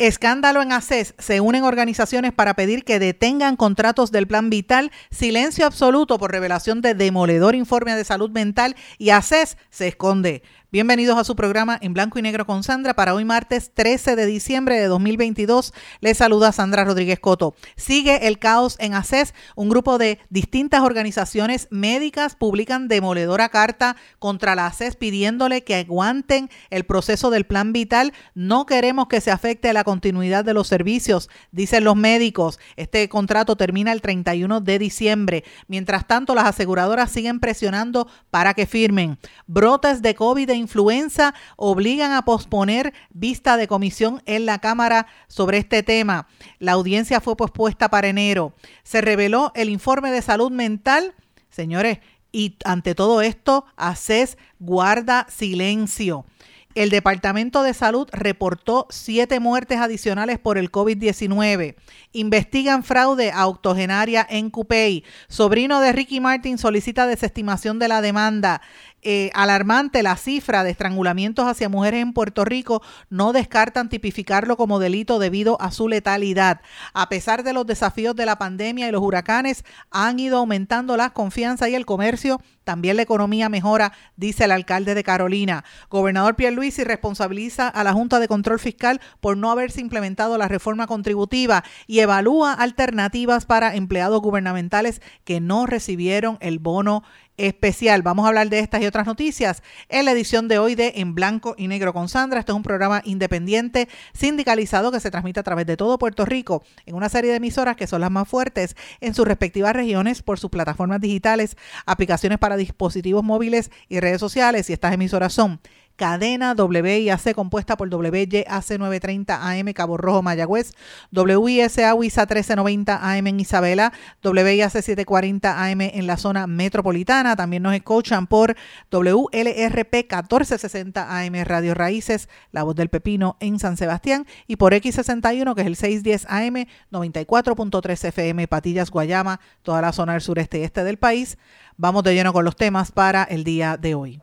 Escándalo en ACES. Se unen organizaciones para pedir que detengan contratos del Plan Vital. Silencio absoluto por revelación de demoledor informe de salud mental. Y ACES se esconde. Bienvenidos a su programa en blanco y negro con Sandra para hoy martes 13 de diciembre de 2022. Les saluda Sandra Rodríguez Coto. Sigue el caos en ACES. Un grupo de distintas organizaciones médicas publican demoledora carta contra la ACES pidiéndole que aguanten el proceso del plan vital. No queremos que se afecte la continuidad de los servicios, dicen los médicos. Este contrato termina el 31 de diciembre. Mientras tanto, las aseguradoras siguen presionando para que firmen. Brotes de COVID influenza obligan a posponer vista de comisión en la Cámara sobre este tema. La audiencia fue pospuesta para enero. Se reveló el informe de salud mental. Señores, y ante todo esto, ACES guarda silencio. El Departamento de Salud reportó siete muertes adicionales por el COVID-19. Investigan fraude a octogenaria en Cupey. Sobrino de Ricky Martin solicita desestimación de la demanda. Eh, alarmante la cifra de estrangulamientos hacia mujeres en Puerto Rico, no descartan tipificarlo como delito debido a su letalidad. A pesar de los desafíos de la pandemia y los huracanes, han ido aumentando la confianza y el comercio. También la economía mejora, dice el alcalde de Carolina. Gobernador Pierluisi responsabiliza a la Junta de Control Fiscal por no haberse implementado la reforma contributiva y evalúa alternativas para empleados gubernamentales que no recibieron el bono especial. Vamos a hablar de estas y otras noticias en la edición de hoy de En Blanco y Negro con Sandra. Esto es un programa independiente sindicalizado que se transmite a través de todo Puerto Rico en una serie de emisoras que son las más fuertes en sus respectivas regiones por sus plataformas digitales, aplicaciones para dispositivos móviles y redes sociales. Y estas emisoras son cadena WIAC compuesta por WYAC 930 AM Cabo Rojo Mayagüez, WISA WISA 1390 AM en Isabela, WIAC 740 AM en la zona metropolitana. También nos escuchan por WLRP 1460 AM Radio Raíces, La Voz del Pepino en San Sebastián y por X61 que es el 610 AM 94.3 FM Patillas Guayama, toda la zona del sureste y este del país. Vamos de lleno con los temas para el día de hoy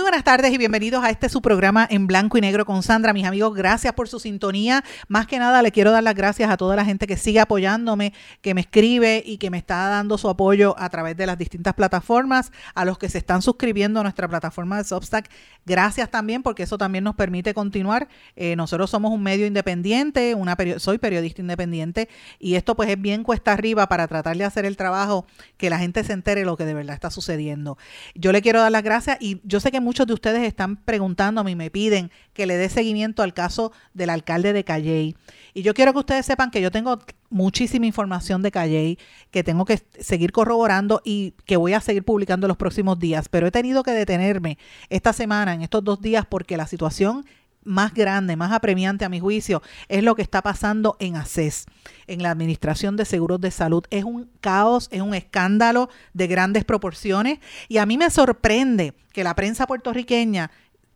Buenas tardes y bienvenidos a este su programa en blanco y negro con Sandra. Mis amigos, gracias por su sintonía. Más que nada, le quiero dar las gracias a toda la gente que sigue apoyándome, que me escribe y que me está dando su apoyo a través de las distintas plataformas, a los que se están suscribiendo a nuestra plataforma de Substack. Gracias también porque eso también nos permite continuar. Eh, nosotros somos un medio independiente, una soy periodista independiente y esto pues es bien cuesta arriba para tratar de hacer el trabajo que la gente se entere lo que de verdad está sucediendo. Yo le quiero dar las gracias y yo sé que muchos de ustedes están preguntándome y me piden que le dé seguimiento al caso del alcalde de Calley. Y yo quiero que ustedes sepan que yo tengo muchísima información de Calley que tengo que seguir corroborando y que voy a seguir publicando los próximos días. Pero he tenido que detenerme esta semana, en estos dos días, porque la situación más grande, más apremiante a mi juicio, es lo que está pasando en ACES, en la Administración de Seguros de Salud. Es un caos, es un escándalo de grandes proporciones y a mí me sorprende que la prensa puertorriqueña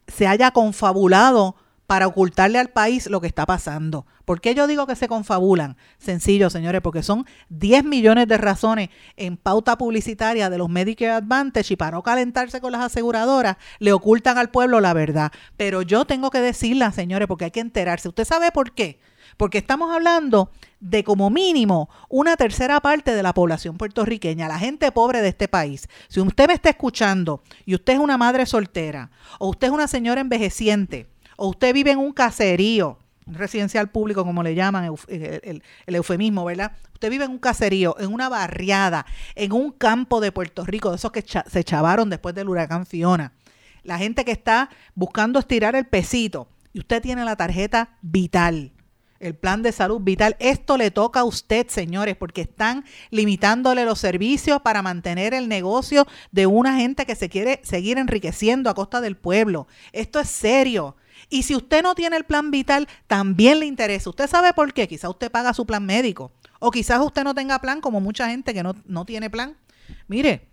se haya confabulado para ocultarle al país lo que está pasando. ¿Por qué yo digo que se confabulan? Sencillo, señores, porque son 10 millones de razones en pauta publicitaria de los Medicare Advantage y para no calentarse con las aseguradoras, le ocultan al pueblo la verdad. Pero yo tengo que decirla, señores, porque hay que enterarse. ¿Usted sabe por qué? Porque estamos hablando de como mínimo una tercera parte de la población puertorriqueña, la gente pobre de este país. Si usted me está escuchando y usted es una madre soltera o usted es una señora envejeciente, o usted vive en un caserío, residencial público como le llaman, el, eufemismo, ¿verdad? Usted vive en un caserío, en una barriada, en un campo de Puerto Rico, de esos que se chavaron después del huracán Fiona. La gente que está buscando estirar el pesito y usted tiene la tarjeta vital el plan de salud vital. Esto le toca a usted, señores, porque están limitándole los servicios para mantener el negocio de una gente que se quiere seguir enriqueciendo a costa del pueblo. Esto es serio. Y si usted no tiene el plan vital, también le interesa. ¿Usted sabe por qué? Quizás usted paga su plan médico. O quizás usted no tenga plan, como mucha gente que no, no tiene plan. Mire,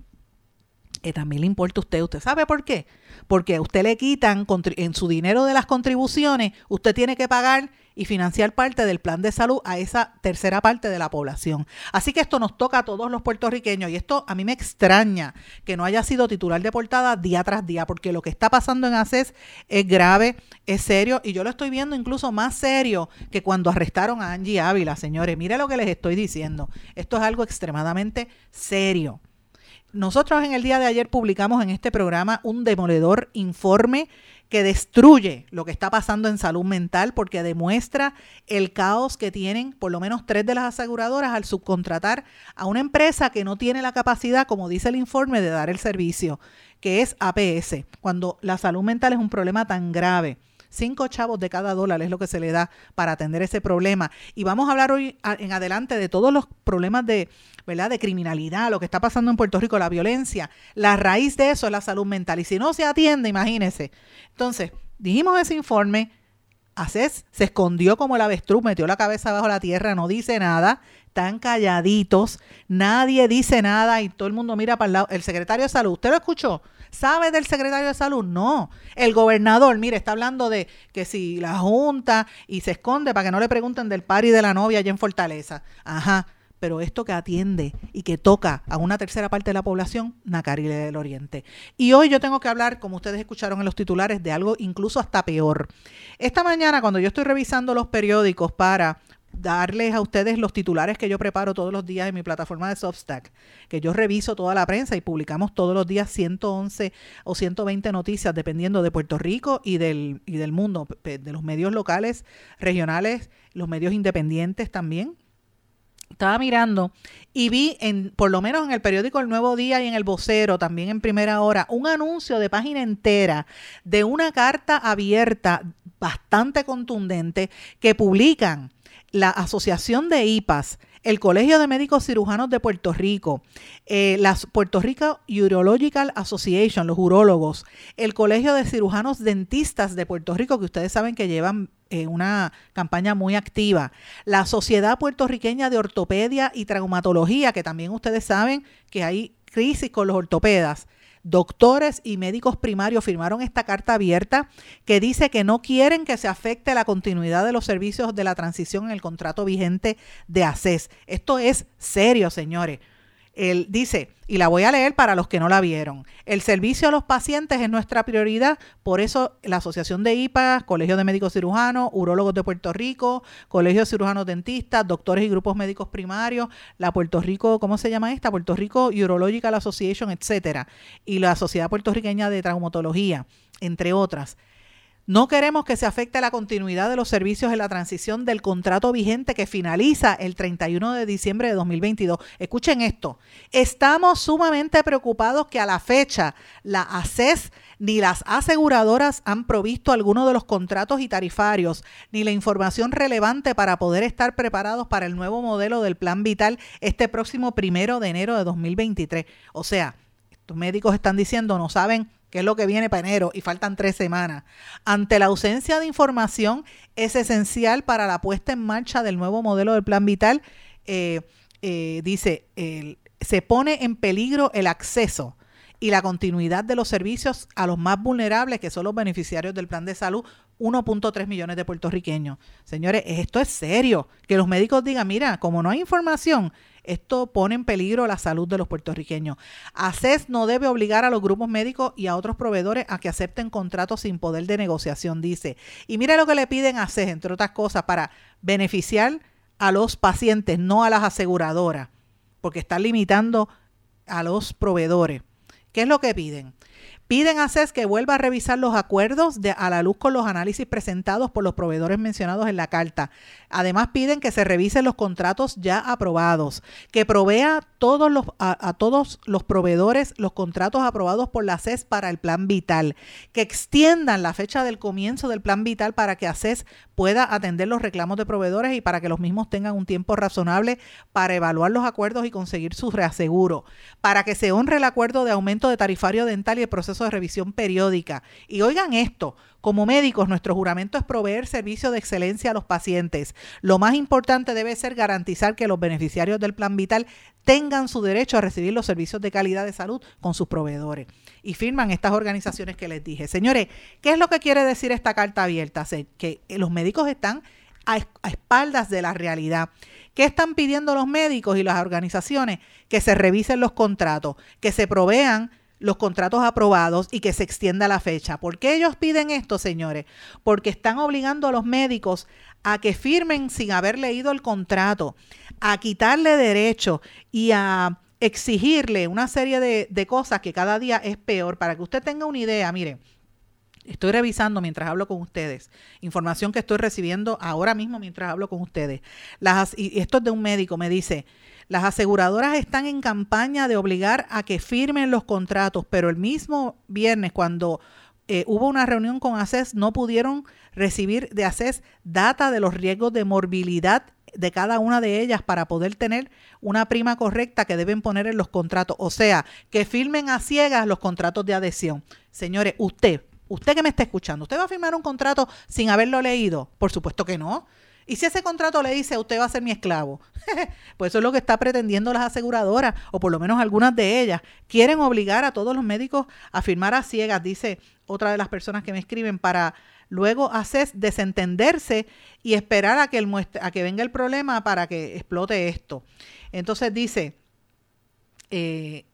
que también le importa a usted. ¿Usted sabe por qué? Porque a usted le quitan en su dinero de las contribuciones, usted tiene que pagar y financiar parte del plan de salud a esa tercera parte de la población. Así que esto nos toca a todos los puertorriqueños y esto a mí me extraña que no haya sido titular de portada día tras día, porque lo que está pasando en ACES es grave, es serio y yo lo estoy viendo incluso más serio que cuando arrestaron a Angie Ávila, señores. Mire lo que les estoy diciendo. Esto es algo extremadamente serio. Nosotros en el día de ayer publicamos en este programa un demoledor informe que destruye lo que está pasando en salud mental porque demuestra el caos que tienen por lo menos tres de las aseguradoras al subcontratar a una empresa que no tiene la capacidad, como dice el informe, de dar el servicio, que es APS, cuando la salud mental es un problema tan grave Cinco chavos de cada dólar es lo que se le da para atender ese problema. Y vamos a hablar hoy en adelante de todos los problemas de, ¿verdad? de criminalidad, lo que está pasando en Puerto Rico, la violencia. La raíz de eso es la salud mental. Y si no se atiende, imagínese. Entonces, dijimos ese informe. ACES se escondió como el avestruz, metió la cabeza bajo la tierra, no dice nada, están calladitos, nadie dice nada y todo el mundo mira para el lado. El secretario de salud, ¿usted lo escuchó? ¿Sabe del secretario de salud? No. El gobernador, mire, está hablando de que si la Junta y se esconde para que no le pregunten del par y de la novia allá en Fortaleza. Ajá. Pero esto que atiende y que toca a una tercera parte de la población, Nacarile del Oriente. Y hoy yo tengo que hablar, como ustedes escucharon en los titulares, de algo incluso hasta peor. Esta mañana, cuando yo estoy revisando los periódicos para darles a ustedes los titulares que yo preparo todos los días en mi plataforma de Substack, que yo reviso toda la prensa y publicamos todos los días 111 o 120 noticias dependiendo de Puerto Rico y del, y del mundo, de los medios locales, regionales, los medios independientes también. Estaba mirando y vi en, por lo menos en el periódico El Nuevo Día y en el Vocero, también en primera hora, un anuncio de página entera de una carta abierta bastante contundente que publican la Asociación de IPAS, el Colegio de Médicos Cirujanos de Puerto Rico, eh, la Puerto Rico Urological Association, los urólogos, el Colegio de Cirujanos Dentistas de Puerto Rico, que ustedes saben que llevan eh, una campaña muy activa, la Sociedad Puertorriqueña de Ortopedia y Traumatología, que también ustedes saben que hay crisis con los ortopedas doctores y médicos primarios firmaron esta carta abierta que dice que no quieren que se afecte la continuidad de los servicios de la transición en el contrato vigente de ACES. Esto es serio, señores. Él dice, y la voy a leer para los que no la vieron, el servicio a los pacientes es nuestra prioridad, por eso la Asociación de IPA, Colegio de Médicos Cirujanos, Urólogos de Puerto Rico, Colegio de Cirujanos Dentistas, doctores y grupos médicos primarios, la Puerto Rico, ¿cómo se llama esta? Puerto Rico Urological Association, etcétera, y la Sociedad Puertorriqueña de Traumatología, entre otras no queremos que se afecte la continuidad de los servicios en la transición del contrato vigente que finaliza el 31 de diciembre de 2022. Escuchen esto. Estamos sumamente preocupados que a la fecha la ACES ni las aseguradoras han provisto alguno de los contratos y tarifarios, ni la información relevante para poder estar preparados para el nuevo modelo del plan vital este próximo primero de enero de 2023. O sea, estos médicos están diciendo, no saben que es lo que viene para enero, y faltan tres semanas. Ante la ausencia de información, es esencial para la puesta en marcha del nuevo modelo del Plan Vital. Eh, eh, dice, se pone en peligro el acceso y la continuidad de los servicios a los más vulnerables, que son los beneficiarios del plan de salud, 1.3 millones de puertorriqueños. Señores, esto es serio. Que los médicos digan, mira, como no hay información, esto pone en peligro la salud de los puertorriqueños. ACES no debe obligar a los grupos médicos y a otros proveedores a que acepten contratos sin poder de negociación, dice. Y mira lo que le piden a ACES, entre otras cosas, para beneficiar a los pacientes, no a las aseguradoras, porque están limitando a los proveedores. ¿Qué es lo que piden? Piden a CES que vuelva a revisar los acuerdos a la luz con los análisis presentados por los proveedores mencionados en la carta. Además, piden que se revisen los contratos ya aprobados, que provea todos los, a, todos los proveedores los contratos aprobados por la CES para el plan vital, que extiendan la fecha del comienzo del plan vital para que ACES pueda atender los reclamos de proveedores y para que los mismos tengan un tiempo razonable para evaluar los acuerdos y conseguir su reaseguro, para que se honre el acuerdo de aumento de tarifario dental y el proceso de revisión periódica. Y oigan esto, como médicos, nuestro juramento es proveer servicio de excelencia a los pacientes. Lo más importante debe ser garantizar que los beneficiarios del plan vital tengan su derecho a recibir los servicios de calidad de salud con sus proveedores. Y firman estas organizaciones que les dije. Señores, ¿qué es lo que quiere decir esta carta abierta? Que los médicos están a, espaldas de la realidad. ¿Qué están pidiendo los médicos y las organizaciones? Que se revisen los contratos, que se provean los contratos aprobados y que se extienda la fecha. ¿Por qué ellos piden esto, señores? Porque están obligando a los médicos a que firmen sin haber leído el contrato, a quitarle derecho y a exigirle una serie de, de cosas que cada día es peor. Para que usted tenga una idea, mire, Estoy revisando mientras hablo con ustedes, información que estoy recibiendo ahora mismo mientras hablo con ustedes. Las, y esto es de un médico, me dice, las aseguradoras están en campaña de obligar a que firmen los contratos, pero el mismo viernes cuando eh, hubo una reunión con ACES no pudieron recibir de ACES data de los riesgos de morbilidad de cada una de ellas para poder tener una prima correcta que deben poner en los contratos. O sea, que firmen a ciegas los contratos de adhesión. Señores, usted, usted que me está escuchando, ¿usted va a firmar un contrato sin haberlo leído? Por supuesto que no. Y si ese contrato le dice, usted va a ser mi esclavo, pues eso es lo que está pretendiendo las aseguradoras, o por lo menos algunas de ellas. Quieren obligar a todos los médicos a firmar a ciegas, dice otra de las personas que me escriben, para luego hacer desentenderse y esperar a que, el a que venga el problema para que explote esto. Entonces dice, eh,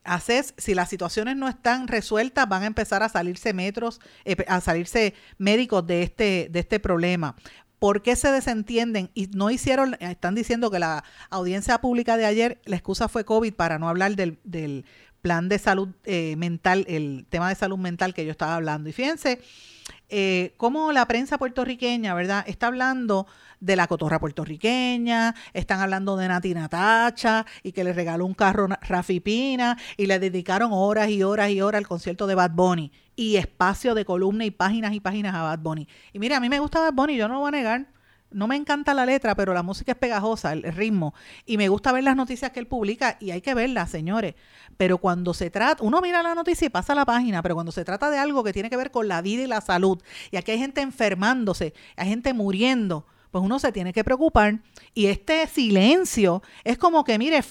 si las situaciones no están resueltas, van a empezar a salirse metros, eh, a salirse médicos de este, de este problema. ¿Por qué se desentienden? Y no hicieron, están diciendo que la audiencia pública de ayer, la excusa fue COVID para no hablar del, del plan de salud eh, mental, el tema de salud mental que yo estaba hablando. Y fíjense eh, la prensa puertorriqueña, ¿verdad? Está hablando de la cotorra puertorriqueña, están hablando de Nati Natacha y que le regaló un carro Rafi Pina y le dedicaron horas y horas y horas al concierto de Bad Bunny y espacio de columna y páginas y páginas a Bad Bunny. Y mire, a mí me gusta Bad Bunny, yo no lo voy a negar. No me encanta la letra, pero la música es pegajosa, el ritmo. Y me gusta ver las noticias que él publica y hay que verlas, señores. Pero cuando se trata, uno mira la noticia y pasa la página, pero cuando se trata de algo que tiene que ver con la vida y la salud, y aquí hay gente enfermándose, hay gente muriendo, pues uno se tiene que preocupar. Y este silencio es como que, mire,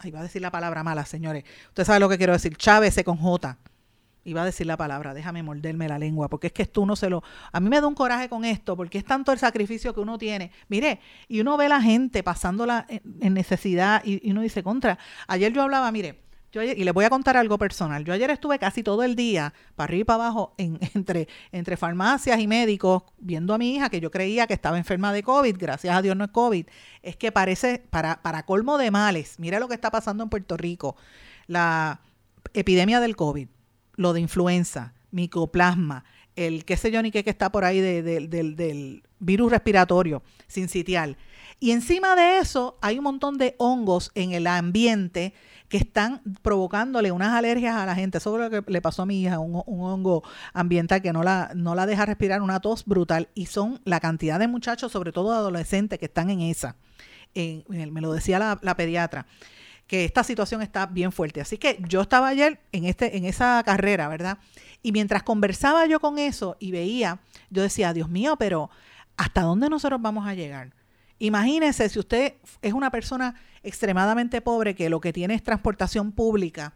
ahí va a decir la palabra mala, señores. Usted sabe lo que quiero decir, Chávez con J. Iba a decir la palabra, déjame morderme la lengua, porque es que tú no se lo... A mí me da un coraje con esto, porque es tanto el sacrificio que uno tiene. Mire, y uno ve la gente pasándola en, necesidad y, uno dice, contra, ayer yo hablaba, mire, yo y le voy a contar algo personal. Yo ayer estuve casi todo el día, para arriba y para abajo, en, entre, entre farmacias y médicos, viendo a mi hija que yo creía que estaba enferma de COVID. Gracias a Dios no es COVID. Es que parece, para, para colmo de males, mira lo que está pasando en Puerto Rico. La epidemia del COVID lo de influenza, micoplasma, el qué sé yo ni qué que está por ahí del virus respiratorio sincitial. Y encima de eso hay un montón de hongos en el ambiente que están provocándole unas alergias a la gente. Eso es lo que le pasó a mi hija, un, hongo ambiental que no la, no la deja respirar, una tos brutal. Y son la cantidad de muchachos, sobre todo adolescentes, que están en esa. me lo decía la pediatra que esta situación está bien fuerte. Así que yo estaba ayer en, este, en esa carrera, ¿verdad? Y mientras conversaba yo con eso y veía, yo decía, Dios mío, pero ¿hasta dónde nosotros vamos a llegar? Imagínese si usted es una persona extremadamente pobre que lo que tiene es transportación pública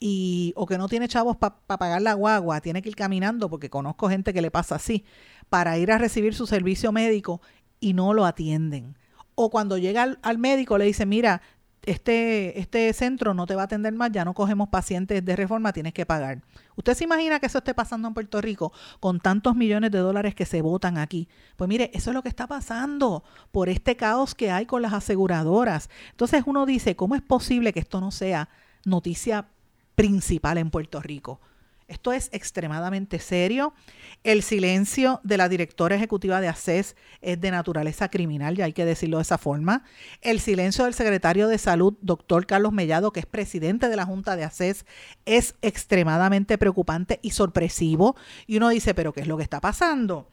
y o que no tiene chavos para pagar la guagua, tiene que ir caminando porque conozco gente que le pasa así para ir a recibir su servicio médico y no lo atienden. O cuando llega al, médico le dice, mira, este, este centro no te va a atender más, ya no cogemos pacientes de reforma, tienes que pagar. ¿Usted se imagina que eso esté pasando en Puerto Rico con tantos millones de dólares que se votan aquí? Pues mire, eso es lo que está pasando por este caos que hay con las aseguradoras. Entonces uno dice, ¿cómo es posible que esto no sea noticia principal en Puerto Rico? Esto es extremadamente serio. El silencio de la directora ejecutiva de ACES es de naturaleza criminal, ya hay que decirlo de esa forma. El silencio del secretario de Salud, doctor Carlos Mellado, que es presidente de la Junta de ACES, es extremadamente preocupante y sorpresivo. Y uno dice, pero ¿qué es lo que está pasando?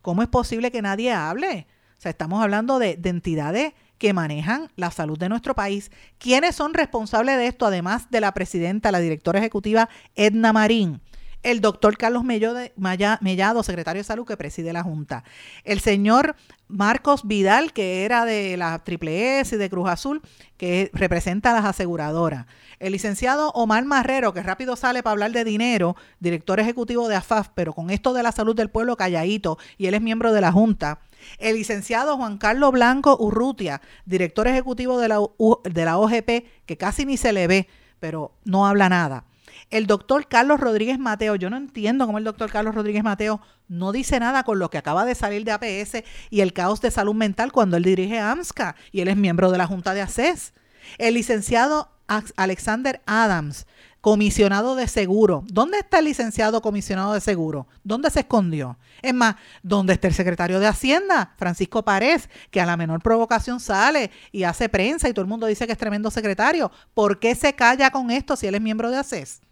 ¿Cómo es posible que nadie hable? O sea, estamos hablando de, de entidades que manejan la salud de nuestro país. ¿Quiénes son responsables de esto, además de la presidenta, la directora ejecutiva Edna Marín? El doctor Carlos Mellado, secretario de Salud que preside la Junta, el señor Marcos Vidal, que era de la Triple S y de Cruz Azul, que representa a las aseguradoras, el licenciado Omar Marrero, que rápido sale para hablar de dinero, director ejecutivo de AFAF, pero con esto de la salud del pueblo calladito, y él es miembro de la Junta, el licenciado Juan Carlos Blanco Urrutia, director ejecutivo de la, de la OGP, que casi ni se le ve, pero no habla nada. El doctor Carlos Rodríguez Mateo, yo no entiendo cómo el doctor Carlos Rodríguez Mateo no dice nada con lo que acaba de salir de APS y el caos de salud mental cuando él dirige AMSCA y él es miembro de la Junta de ACES. El licenciado Alexander Adams, comisionado de seguro. ¿Dónde está el licenciado comisionado de seguro? ¿Dónde se escondió? Es más, ¿dónde está el secretario de Hacienda, Francisco Párez, que a la menor provocación sale y hace prensa y todo el mundo dice que es tremendo secretario? ¿Por qué se calla con esto si él es miembro de ACES?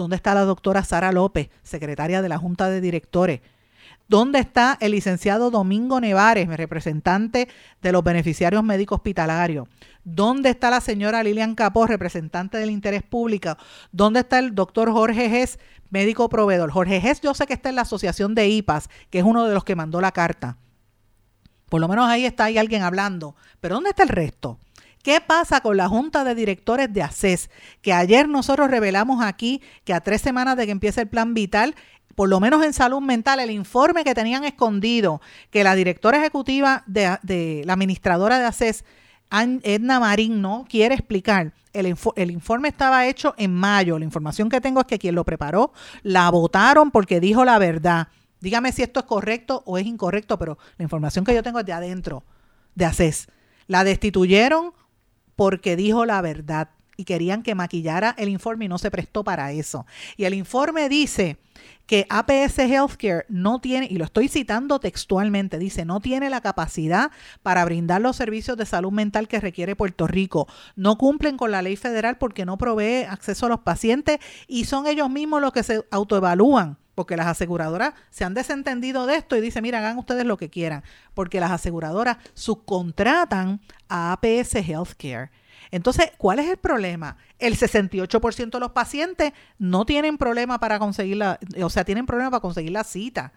¿Dónde está la doctora Sara López, secretaria de la Junta de Directores? ¿Dónde está el licenciado Domingo Nevares, representante de los beneficiarios médicos hospitalarios? ¿Dónde está la señora Lilian Capó, representante del interés público? ¿Dónde está el doctor Jorge Gess, médico proveedor? Jorge Gess yo sé que está en la asociación de IPAS, que es uno de los que mandó la carta. Por lo menos ahí está ahí alguien hablando. Pero ¿dónde está el resto? ¿Qué pasa con la Junta de Directores de ACES? Que ayer nosotros revelamos aquí que a tres semanas de que empiece el plan vital, por lo menos en salud mental, el informe que tenían escondido, que la directora ejecutiva de, la administradora de ACES, Edna Marín, no quiere explicar. El, el, informe estaba hecho en mayo. La información que tengo es que quien lo preparó la votaron porque dijo la verdad. Dígame si esto es correcto o es incorrecto, pero la información que yo tengo es de adentro, de ACES. La destituyeron porque dijo la verdad y querían que maquillara el informe y no se prestó para eso. Y el informe dice que APS Healthcare no tiene, y lo estoy citando textualmente, dice, no tiene la capacidad para brindar los servicios de salud mental que requiere Puerto Rico. No cumplen con la ley federal porque no provee acceso a los pacientes y son ellos mismos los que se autoevalúan porque las aseguradoras se han desentendido de esto y dicen, mira, hagan ustedes lo que quieran, porque las aseguradoras subcontratan a APS Healthcare. Entonces, ¿cuál es el problema? El 68% de los pacientes no tienen problema para conseguir la, o sea, tienen problema para conseguir la cita.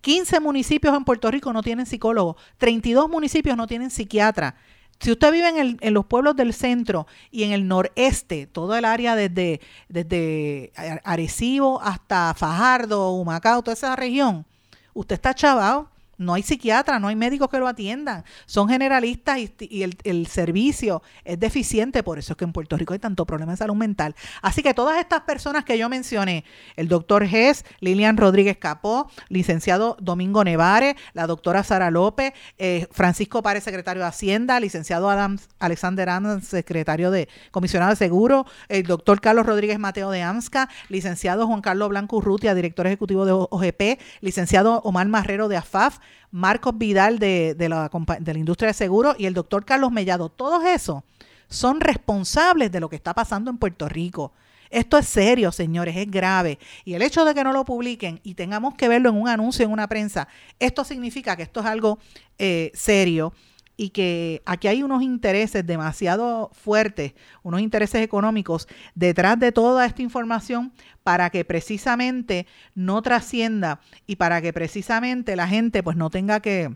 15 municipios en Puerto Rico no tienen psicólogo, 32 municipios no tienen psiquiatra. Si usted vive en, en, los pueblos del centro y en el noreste, todo el área desde, desde Arecibo hasta Fajardo, Humacao, toda esa región, usted está chavado no hay psiquiatra, no hay médicos que lo atiendan. Son generalistas y, el, servicio es deficiente. Por eso es que en Puerto Rico hay tanto problema de salud mental. Así que todas estas personas que yo mencioné, el doctor Gess, Lilian Rodríguez Capó, licenciado Domingo Nevares, la doctora Sara López, eh, Francisco Párez, secretario de Hacienda, licenciado Adams, Alexander Adams, secretario de comisionado de seguro, el doctor Carlos Rodríguez Mateo de AMSCA, licenciado Juan Carlos Blanco Urrutia, director ejecutivo de OGP, licenciado Omar Marrero de AFAF, Marcos Vidal de, la, de la industria de seguros y el doctor Carlos Mellado, todos esos son responsables de lo que está pasando en Puerto Rico. Esto es serio, señores, es grave. Y el hecho de que no lo publiquen y tengamos que verlo en un anuncio en una prensa, esto significa que esto es algo eh, serio y que aquí hay unos intereses demasiado fuertes, unos intereses económicos detrás de toda esta información para que precisamente no trascienda y para que precisamente la gente pues no tenga que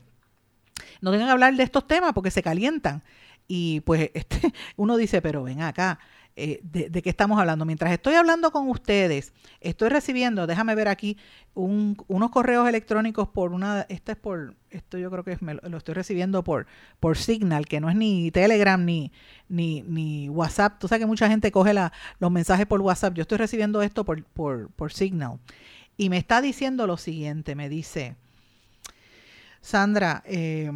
no tenga que hablar de estos temas porque se calientan. Y pues este, uno dice, pero ven acá, eh, de, qué estamos hablando. Mientras estoy hablando con ustedes, estoy recibiendo, déjame ver aquí, unos correos electrónicos por una, este es por, esto yo creo que es, lo estoy recibiendo por, por Signal, que no es ni Telegram ni, ni, ni WhatsApp. Tú sabes que mucha gente coge la, los mensajes por WhatsApp. Yo estoy recibiendo esto por, por, por Signal. Y me está diciendo lo siguiente, me dice, Sandra, eh,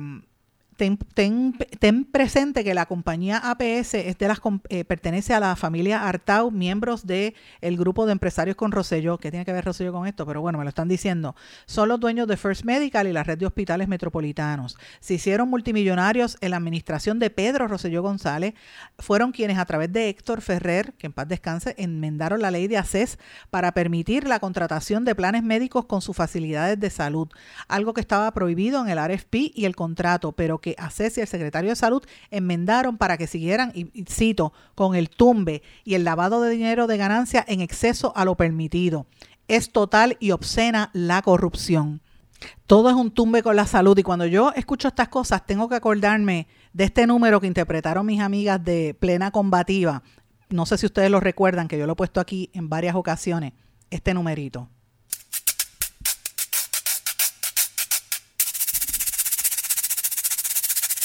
ten, presente que la compañía APS eh, pertenece a la familia Artau, miembros del el grupo de empresarios con Rosselló. ¿Qué tiene que ver Rosselló con esto? Pero bueno, me lo están diciendo. Son los dueños de First Medical y la red de hospitales metropolitanos. Se hicieron multimillonarios en la administración de Pedro Rosselló González. Fueron quienes a través de Héctor Ferrer, que en paz descanse, enmendaron la ley de ACES para permitir la contratación de planes médicos con sus facilidades de salud, algo que estaba prohibido en el RFP y el contrato, pero que ACES y el secretario de Salud enmendaron para que siguieran, y, cito, con el tumbe y el lavado de dinero de ganancia en exceso a lo permitido. Es total y obscena la corrupción. Todo es un tumbe con la salud y cuando yo escucho estas cosas tengo que acordarme de este número que interpretaron mis amigas de Plena Combativa. No sé si ustedes lo recuerdan, que yo lo he puesto aquí en varias ocasiones, este numerito.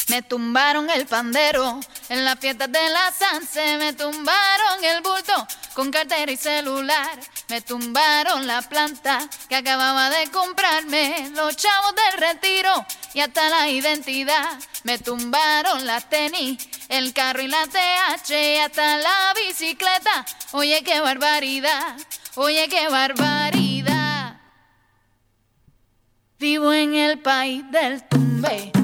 Me tumbaron el pandero en la fiesta de la Sanse, me tumbaron el bulto con cartera y celular, me tumbaron la planta que acababa de comprarme, los chavos del retiro y hasta la identidad, me tumbaron la tenis, el carro y la TH y hasta la bicicleta. Oye, qué barbaridad, oye, qué barbaridad. Vivo en el país del tumbe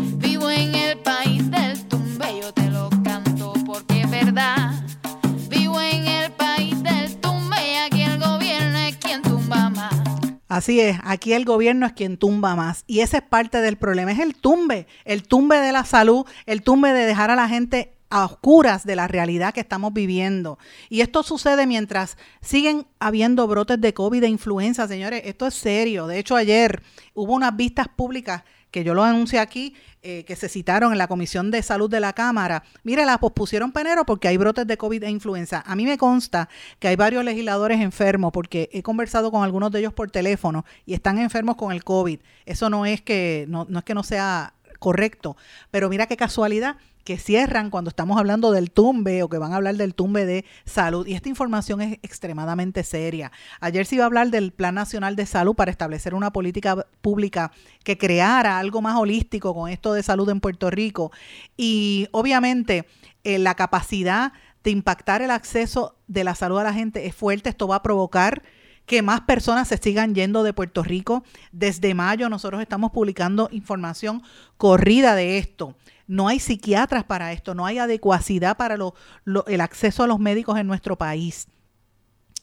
Así es, aquí el gobierno es quien tumba más. Y ese es parte del problema, es el tumbe, el tumbe de la salud, el tumbe de dejar a la gente a oscuras de la realidad que estamos viviendo. Y esto sucede mientras siguen habiendo brotes de COVID e influenza, señores. Esto es serio. De hecho, ayer hubo unas vistas públicas que yo lo anuncié aquí, eh, que se citaron en la Comisión de Salud de la Cámara, mire, la pospusieron penero porque hay brotes de COVID e influenza. A mí me consta que hay varios legisladores enfermos porque he conversado con algunos de ellos por teléfono y están enfermos con el COVID. Eso no es que no, no es que no sea correcto, pero mira qué casualidad que cierran cuando estamos hablando del tumbe o que van a hablar del tumbe de salud. Y esta información es extremadamente seria. Ayer se iba a hablar del Plan Nacional de Salud para establecer una política pública que creara algo más holístico con esto de salud en Puerto Rico. Y obviamente eh, la capacidad de impactar el acceso de la salud a la gente es fuerte. Esto va a provocar que más personas se sigan yendo de Puerto Rico. Desde mayo nosotros estamos publicando información corrida de esto no hay psiquiatras para esto, no hay adecuacidad para el acceso a los médicos en nuestro país.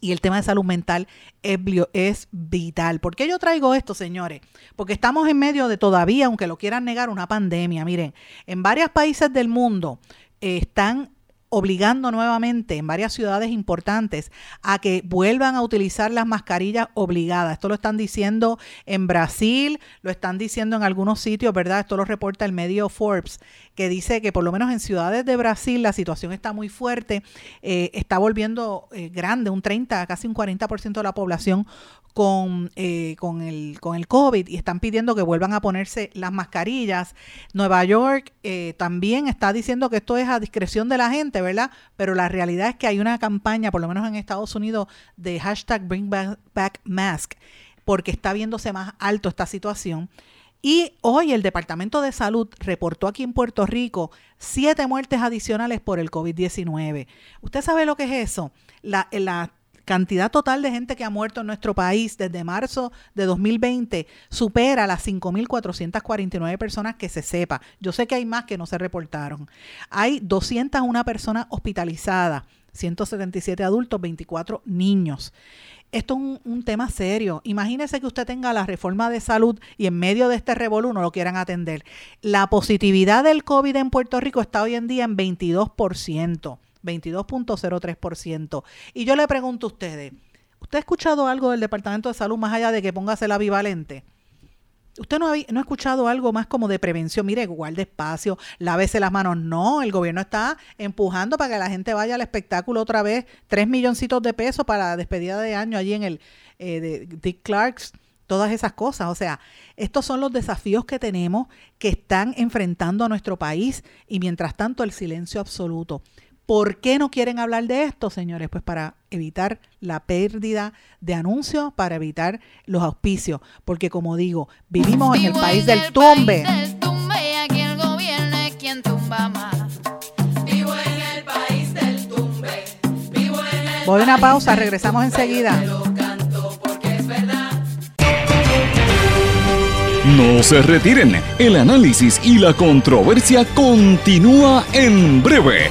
Y el tema de salud mental es, es, vital. ¿Por qué yo traigo esto, señores? Porque estamos en medio de todavía, aunque lo quieran negar, una pandemia. Miren, en varios países del mundo están obligando nuevamente en varias ciudades importantes a que vuelvan a utilizar las mascarillas obligadas. Esto lo están diciendo en Brasil, lo están diciendo en algunos sitios, ¿verdad? Esto lo reporta el medio Forbes, que dice que por lo menos en ciudades de Brasil la situación está muy fuerte, eh, está volviendo eh, grande, un 30, casi un 40% de la población con, eh, con, el, con el COVID y están pidiendo que vuelvan a ponerse las mascarillas. Nueva York eh, también está diciendo que esto es a discreción de la gente, ¿verdad? Pero la realidad es que hay una campaña, por lo menos en Estados Unidos, de hashtag Bring Back, Mask, porque está viéndose más alto esta situación. Y hoy el Departamento de Salud reportó aquí en Puerto Rico siete muertes adicionales por el COVID-19. ¿Usted sabe lo que es eso? La, la cantidad total de gente que ha muerto en nuestro país desde marzo de 2020 supera las 5.449 personas que se sepa. Yo sé que hay más que no se reportaron. Hay 201 personas hospitalizadas, 177 adultos, 24 niños. Esto es un, tema serio. Imagínese que usted tenga la reforma de salud y en medio de este revolú no lo quieran atender. La positividad del COVID en Puerto Rico está hoy en día en 22%. 22.03%. Y yo le pregunto a ustedes, ¿usted ha escuchado algo del Departamento de Salud más allá de que póngase la bivalente? ¿Usted no ha, no ha escuchado algo más como de prevención? Mire, guarde espacio, lávese las manos. No, el gobierno está empujando para que la gente vaya al espectáculo otra vez. Tres milloncitos de pesos para despedida de año allí en el eh, de Dick Clark's todas esas cosas. O sea, estos son los desafíos que tenemos que están enfrentando a nuestro país y mientras tanto el silencio absoluto. ¿Por qué no quieren hablar de esto, señores? Pues para evitar la pérdida de anuncios, para evitar los auspicios, porque como digo, vivimos en el país del tumbe. aquí el gobierno tumba más. Vivo en el país del tumbe. Vivo en el Voy a una pausa, regresamos enseguida. No se retiren, el análisis y la controversia continúa en breve,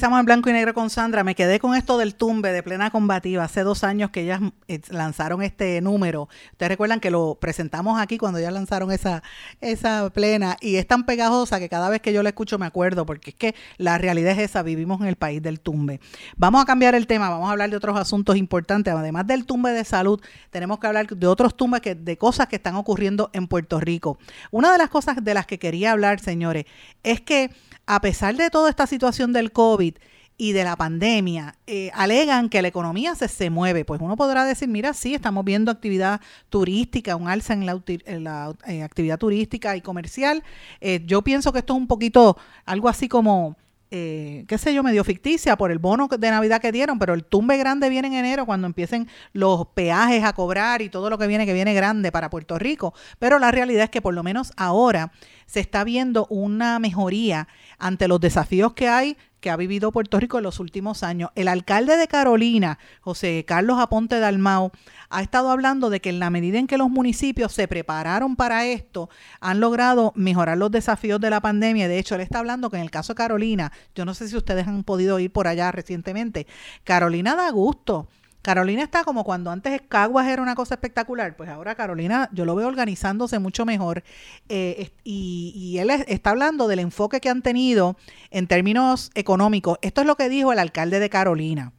Regresamos en blanco y negro con Sandra. Me quedé con esto del tumbe de plena combativa. Hace dos años que ellas eh, lanzaron este número. Ustedes recuerdan que lo presentamos aquí cuando ellas lanzaron esa, esa plena y es tan pegajosa que cada vez que yo la escucho me acuerdo porque es que la realidad es esa. Vivimos en el país del tumbe. Vamos a cambiar el tema. Vamos a hablar de otros asuntos importantes. Además del tumbe de salud, tenemos que hablar de otros tumbes que, de cosas que están ocurriendo en Puerto Rico. Una de las cosas de las que quería hablar, señores, es que a pesar de toda esta situación del COVID y de la pandemia, eh, alegan que la economía se, se mueve. Pues uno podrá decir, mira, sí, estamos viendo actividad turística, un alza en la, eh, actividad turística y comercial. Eh, yo pienso que esto es un poquito algo así como... qué sé yo, medio ficticia por el bono de Navidad que dieron, pero el tumbe grande viene en enero cuando empiecen los peajes a cobrar y todo lo que viene, que viene grande para Puerto Rico. Pero la realidad es que por lo menos ahora se está viendo una mejoría ante los desafíos que hay que ha vivido Puerto Rico en los últimos años. El alcalde de Carolina, José Carlos Aponte Dalmau, ha estado hablando de que en la medida en que los municipios se prepararon para esto, han logrado mejorar los desafíos de la pandemia. De hecho, él está hablando que en el caso de Carolina, yo no sé si ustedes han podido ir por allá recientemente, Carolina da gusto Carolina está como cuando antes Caguas era una cosa espectacular, pues ahora Carolina yo lo veo organizándose mucho mejor eh, y, él está hablando del enfoque que han tenido en términos económicos. Esto es lo que dijo el alcalde de Carolina.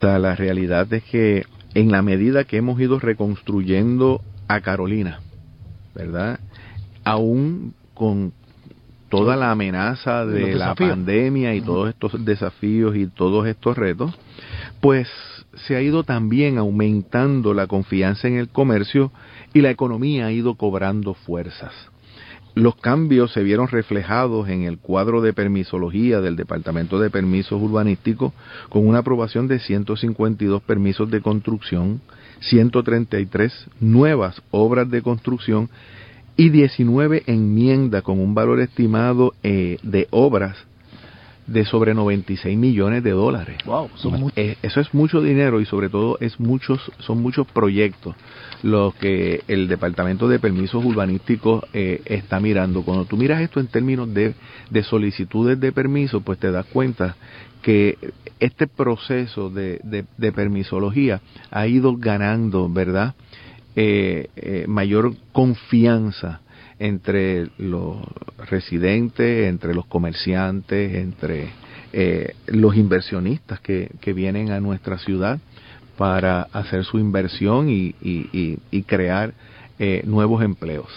La realidad es que en la medida que hemos ido reconstruyendo a Carolina, ¿verdad? Aún con toda la amenaza de la pandemia y todos estos desafíos y todos estos retos, pues se ha ido también aumentando la confianza en el comercio y la economía ha ido cobrando fuerzas. Los cambios se vieron reflejados en el cuadro de permisología del Departamento de Permisos Urbanísticos con una aprobación de 152 permisos de construcción, 133 nuevas obras de construcción y 19 enmiendas con un valor estimado eh, de obras de sobre 96 millones de dólares. Wow, eh, eso es mucho dinero y sobre todo es muchos son muchos proyectos los que el Departamento de Permisos Urbanísticos eh, está mirando. Cuando tú miras esto en términos de, de solicitudes de permiso, pues te das cuenta que este proceso de, de, permisología ha ido ganando, ¿verdad? Eh, mayor confianza entre los residentes, entre los comerciantes, entre eh, los inversionistas que, que, vienen a nuestra ciudad para hacer su inversión y, y, crear eh, nuevos empleos.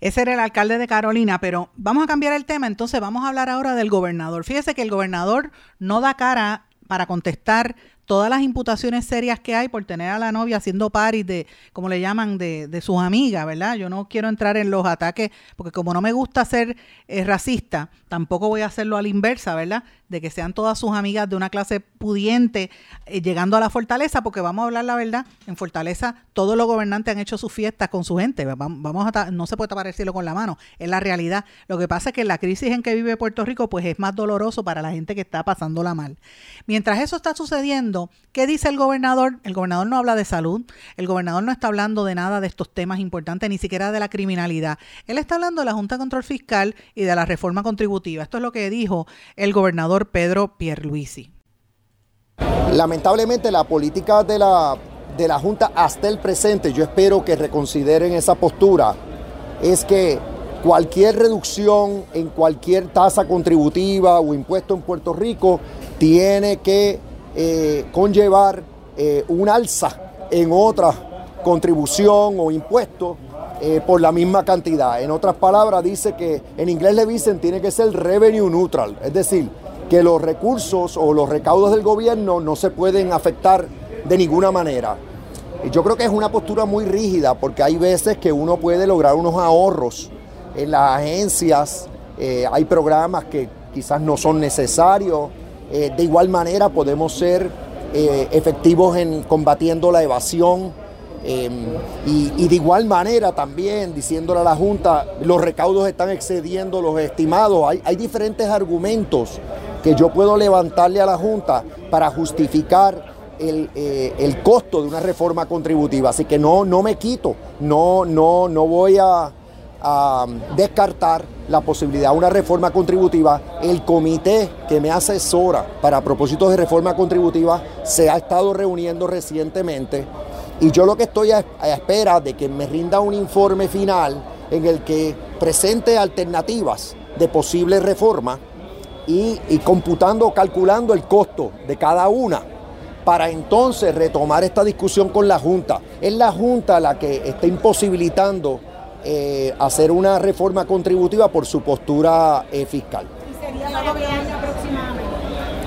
Ese era el alcalde de Carolina, pero vamos a cambiar el tema, entonces vamos a hablar ahora del gobernador. Fíjese que el gobernador no da cara para contestar todas las imputaciones serias que hay por tener a la novia haciendo paris de, como le llaman, de, de, sus amigas, ¿verdad? Yo no quiero entrar en los ataques, porque como no me gusta ser eh, racista, tampoco voy a hacerlo a la inversa, ¿verdad? De que sean todas sus amigas de una clase pudiente eh, llegando a la fortaleza, porque vamos a hablar la verdad, en Fortaleza todos los gobernantes han hecho sus fiestas con su gente, vamos a no se puede tapar el con la mano, es la realidad. Lo que pasa es que la crisis en que vive Puerto Rico, pues es más doloroso para la gente que está pasándola mal. Mientras eso está sucediendo, ¿qué dice el gobernador? El gobernador no habla de salud, el gobernador no está hablando de nada de estos temas importantes, ni siquiera de la criminalidad. Él está hablando de la Junta de Control Fiscal y de la reforma contributiva. Esto es lo que dijo el gobernador Pedro Pierluisi. Lamentablemente la política de la, de la Junta hasta el presente, yo espero que reconsideren esa postura, es que cualquier reducción en cualquier tasa contributiva o impuesto en Puerto Rico tiene que eh, conllevar eh, un alza en otra contribución o impuesto eh, por la misma cantidad. En otras palabras, dice que en inglés le dicen tiene que ser revenue neutral, es decir, que los recursos o los recaudos del gobierno no se pueden afectar de ninguna manera. Yo creo que es una postura muy rígida porque hay veces que uno puede lograr unos ahorros en las agencias, hay programas que quizás no son necesarios, eh, de igual manera podemos ser eh, efectivos en combatiendo la evasión y, de igual manera también diciéndole a la Junta los recaudos están excediendo los estimados. Hay, hay diferentes argumentos que yo puedo levantarle a la Junta para justificar eh, el, costo de una reforma contributiva. Así que no, no me quito, no, no, no voy a, descartar la posibilidad de una reforma contributiva. El comité que me asesora para propósitos de reforma contributiva se ha estado reuniendo recientemente y yo lo que estoy a, espera de que me rinda un informe final en el que presente alternativas de posible reforma y computando, calculando el costo de cada una para entonces retomar esta discusión con la Junta. Es la Junta la que está imposibilitando eh, hacer una reforma contributiva por su postura eh, fiscal. ¿Y sería para qué año aproximadamente?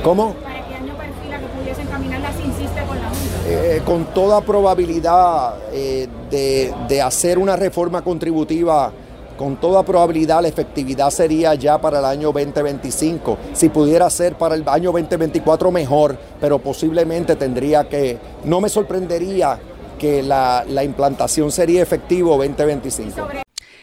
¿Cómo? ¿Para qué año perfila que pudiesen caminarla si insiste con la Junta? Eh, con toda probabilidad de, de hacer una reforma contributiva con toda probabilidad la efectividad sería ya para el año 2025. Si pudiera ser para el año 2024 mejor, pero posiblemente tendría que, no me sorprendería que la, implantación sería efectivo 2025.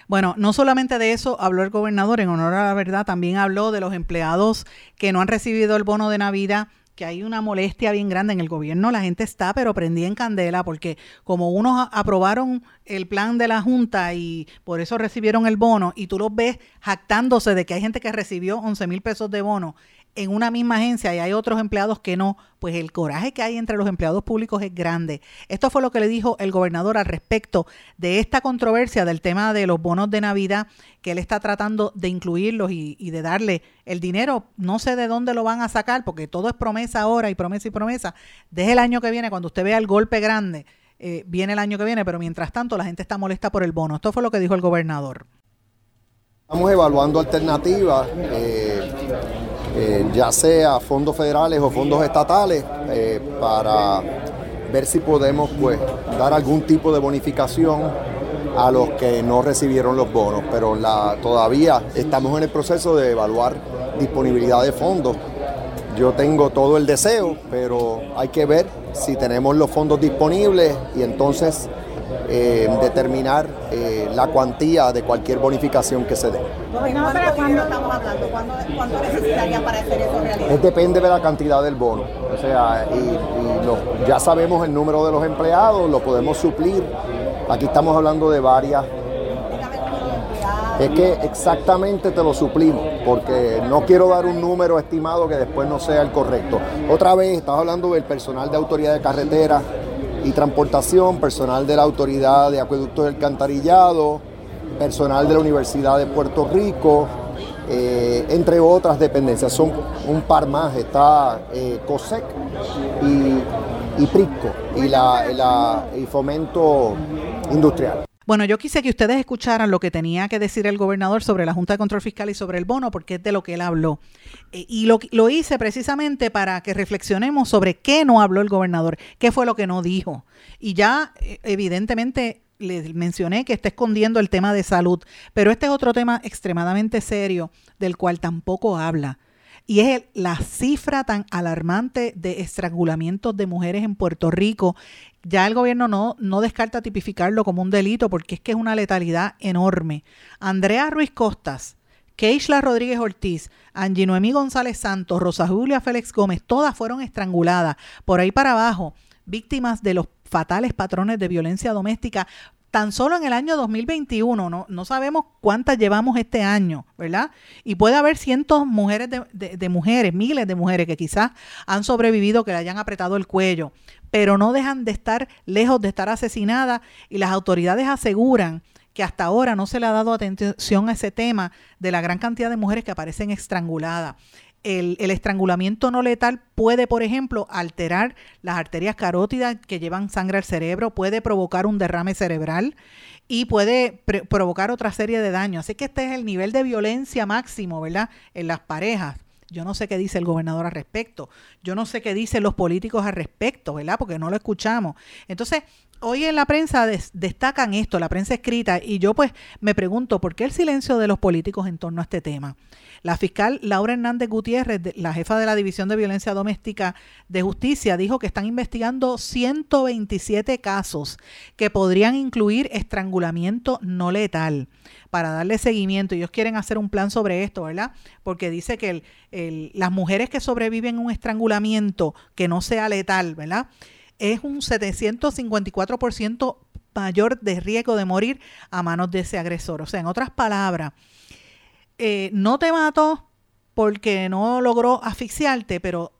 Bueno, no solamente de eso habló el gobernador, en honor a la verdad, también habló de los empleados que no han recibido el bono de Navidad que hay una molestia bien grande en el gobierno, la gente está pero prendía en candela porque como unos aprobaron el plan de la Junta y por eso recibieron el bono y tú los ves jactándose de que hay gente que recibió 11 mil pesos de bono en una misma agencia y hay otros empleados que no, pues el coraje que hay entre los empleados públicos es grande. Esto fue lo que le dijo el gobernador al respecto de esta controversia del tema de los bonos de Navidad, que él está tratando de incluirlos y, de darle el dinero. No sé de dónde lo van a sacar, porque todo es promesa ahora y promesa y promesa. Desde el año que viene, cuando usted vea el golpe grande, eh, viene el año que viene, pero mientras tanto la gente está molesta por el bono. Esto fue lo que dijo el gobernador. Estamos evaluando alternativas. Eh, eh, ya sea fondos federales o fondos estatales, eh, para ver si podemos pues, dar algún tipo de bonificación a los que no recibieron los bonos. Pero todavía estamos en el proceso de evaluar disponibilidad de fondos. Yo tengo todo el deseo, pero hay que ver si tenemos los fondos disponibles y entonces eh, determinar eh, la cuantía de cualquier bonificación que se dé. ¿cuándo estamos hablando? ¿Cuánto, necesitaría para hacer eso realidad? depende de la cantidad del bono. O sea, y, ya sabemos el número de los empleados, lo podemos suplir. Aquí estamos hablando de varias es que exactamente te lo suplimos, porque no quiero dar un número estimado que después no sea el correcto. Otra vez, estás hablando del personal de autoridad de carretera, y transportación, personal de la Autoridad de Acueductos del Cantarillado, personal de la Universidad de Puerto Rico, eh, entre otras dependencias. Son un par más, está eh, COSEC y, y PRICO y, la, y Fomento Industrial. Bueno, yo quise que ustedes escucharan lo que tenía que decir el gobernador sobre la Junta de Control Fiscal y sobre el bono, porque es de lo que él habló. Eh, y lo, lo hice precisamente para que reflexionemos sobre qué no habló el gobernador, qué fue lo que no dijo. Y ya, eh, evidentemente, les mencioné que está escondiendo el tema de salud, pero este es otro tema extremadamente serio del cual tampoco habla. Y es la cifra tan alarmante de estrangulamientos de mujeres en Puerto Rico. Ya el gobierno no, no descarta tipificarlo como un delito porque es que es una letalidad enorme. Andrea Ruiz Costas, Keishla Rodríguez Ortiz, Angie Noemí González Santos, Rosa Julia Félix Gómez, todas fueron estranguladas por ahí para abajo, víctimas de los fatales patrones de violencia doméstica tan solo en el año 2021, no, no sabemos cuántas llevamos este año, ¿verdad? Y puede haber cientos mujeres de, de, mujeres, miles de mujeres que quizás han sobrevivido, que le hayan apretado el cuello, pero no dejan de estar lejos de estar asesinadas y las autoridades aseguran que hasta ahora no se le ha dado atención a ese tema de la gran cantidad de mujeres que aparecen estranguladas el, estrangulamiento no letal puede, por ejemplo, alterar las arterias carótidas que llevan sangre al cerebro, puede provocar un derrame cerebral y puede provocar otra serie de daños. Así que este es el nivel de violencia máximo, ¿verdad? En las parejas. Yo no sé qué dice el gobernador al respecto. Yo no sé qué dicen los políticos al respecto, ¿verdad? Porque no lo escuchamos. Entonces, hoy en la prensa destacan esto, la prensa escrita, y yo pues me pregunto, ¿por qué el silencio de los políticos en torno a este tema? La fiscal Laura Hernández Gutiérrez, la jefa de la División de Violencia Doméstica de Justicia, dijo que están investigando 127 casos que podrían incluir estrangulamiento no letal para darle seguimiento. Ellos quieren hacer un plan sobre esto, ¿verdad? Porque dice que las mujeres que sobreviven a un estrangulamiento que no sea letal, ¿verdad? Es un 754% mayor de riesgo de morir a manos de ese agresor. O sea, en otras palabras, eh, no te mató porque no logró asfixiarte, pero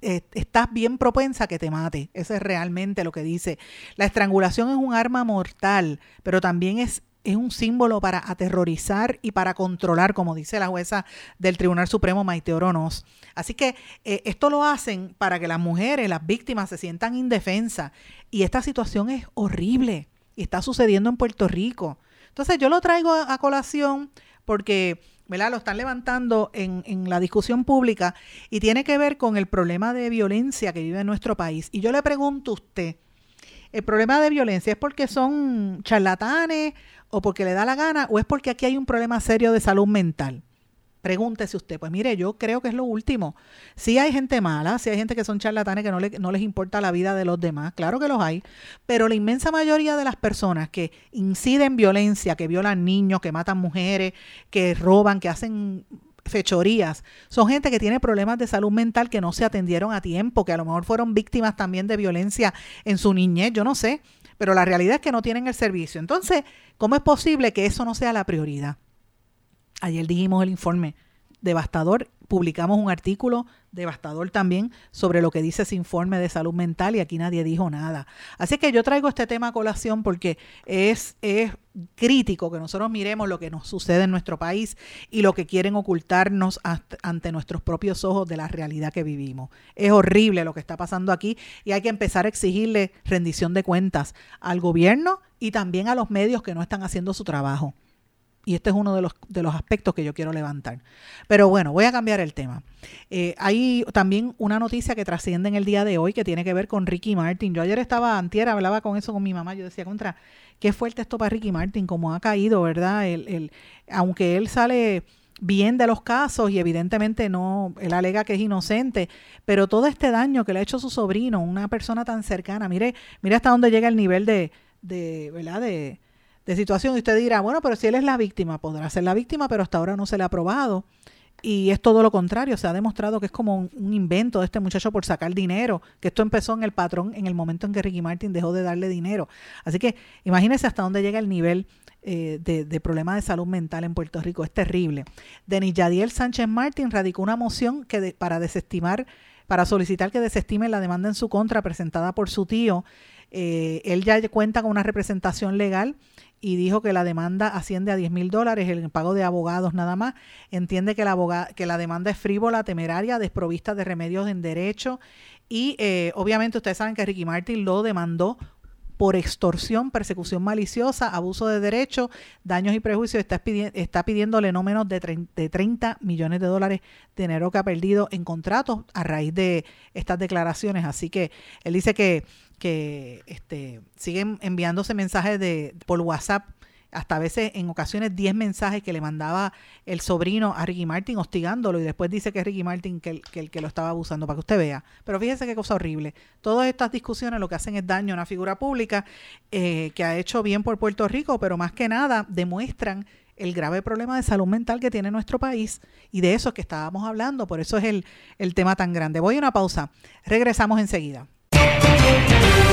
eh, estás bien propensa a que te mate. Eso es realmente lo que dice. La estrangulación es un arma mortal, pero también es, es un símbolo para aterrorizar y para controlar, como dice la jueza del Tribunal Supremo, Maite Oronos. Así que eh, esto lo hacen para que las mujeres, las víctimas, se sientan indefensas. Y esta situación es horrible y está sucediendo en Puerto Rico. Entonces yo lo traigo a colación porque ¿verdad? lo están levantando en, en, la discusión pública y tiene que ver con el problema de violencia que vive en nuestro país. Y yo le pregunto a usted, ¿el problema de violencia es porque son charlatanes o porque le da la gana o es porque aquí hay un problema serio de salud mental? Pregúntese usted, pues mire, yo creo que es lo último. Sí hay gente mala, sí hay gente que son charlatanes que no, no les importa la vida de los demás, claro que los hay, pero la inmensa mayoría de las personas que inciden violencia, que violan niños, que matan mujeres, que roban, que hacen fechorías, son gente que tiene problemas de salud mental que no se atendieron a tiempo, que a lo mejor fueron víctimas también de violencia en su niñez, yo no sé, pero la realidad es que no tienen el servicio. Entonces, ¿cómo es posible que eso no sea la prioridad? Ayer dijimos el informe devastador, publicamos un artículo devastador también sobre lo que dice ese informe de salud mental y aquí nadie dijo nada. Así que yo traigo este tema a colación porque es, es crítico que nosotros miremos lo que nos sucede en nuestro país y lo que quieren ocultarnos ante nuestros propios ojos de la realidad que vivimos. Es horrible lo que está pasando aquí y hay que empezar a exigirle rendición de cuentas al gobierno y también a los medios que no están haciendo su trabajo. Y este es uno de los, de los aspectos que yo quiero levantar. Pero bueno, voy a cambiar el tema. Eh, hay también una noticia que trasciende en el día de hoy que tiene que ver con Ricky Martin. Yo ayer estaba, antier, hablaba con eso con mi mamá. Yo decía, contra, qué fuerte esto para Ricky Martin, como ha caído, ¿verdad? Aunque él sale bien de los casos y evidentemente no, él alega que es inocente, pero todo este daño que le ha hecho su sobrino, una persona tan cercana, mire, mire hasta dónde llega el nivel de, de ¿verdad? De, de situación. Y usted dirá, bueno, pero si él es la víctima, podrá ser la víctima, pero hasta ahora no se le ha probado. Y es todo lo contrario, se ha demostrado que es como un, invento de este muchacho por sacar dinero, que esto empezó en el patrón en el momento en que Ricky Martin dejó de darle dinero. Así que imagínese hasta dónde llega el nivel eh, de, de problema de salud mental en Puerto Rico, es terrible. Denis Yadiel Sánchez Martin radicó una moción que para desestimar, para solicitar que desestime la demanda en su contra presentada por su tío. Eh, él ya cuenta con una representación legal y dijo que la demanda asciende a 10 mil dólares, el pago de abogados nada más. Entiende que la, que la demanda es frívola, temeraria, desprovista de remedios en derecho. Y eh, obviamente ustedes saben que Ricky Martin lo demandó por extorsión, persecución maliciosa, abuso de derecho, daños y prejuicios. Está, pidiendo, está pidiéndole no menos de 30, de 30 millones de dólares de dinero que ha perdido en contratos a raíz de estas declaraciones. Así que él dice que que este, siguen enviándose mensajes de, por WhatsApp, hasta a veces en ocasiones 10 mensajes que le mandaba el sobrino a Ricky Martin hostigándolo y después dice que es Ricky Martin que el, que lo estaba abusando, para que usted vea. Pero fíjese qué cosa horrible. Todas estas discusiones lo que hacen es daño a una figura pública eh, que ha hecho bien por Puerto Rico, pero más que nada demuestran el grave problema de salud mental que tiene nuestro país y de eso es que estábamos hablando, por eso es el, el tema tan grande. Voy a una pausa, regresamos enseguida.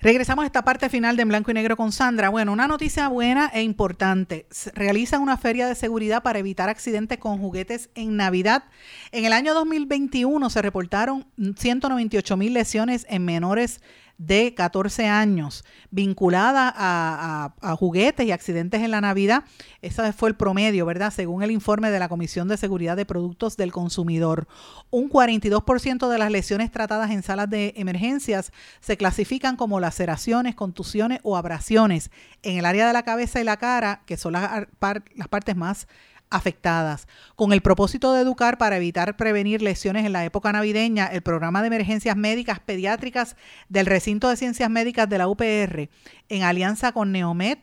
Regresamos a esta parte final de En Blanco y Negro con Sandra. Bueno, una noticia buena e importante. Realizan una feria de seguridad para evitar accidentes con juguetes en Navidad. En el año 2021 se reportaron 198 mil lesiones en menores de 14 años vinculada a, juguetes y accidentes en la Navidad. Ese fue el promedio, ¿verdad? Según el informe de la Comisión de Seguridad de Productos del Consumidor. Un 42% de las lesiones tratadas en salas de emergencias se clasifican como laceraciones, contusiones o abrasiones en el área de la cabeza y la cara, que son las, las partes más afectadas. Con el propósito de educar para evitar prevenir lesiones en la época navideña, el programa de emergencias médicas pediátricas del recinto de ciencias médicas de la UPR, en alianza con Neomed,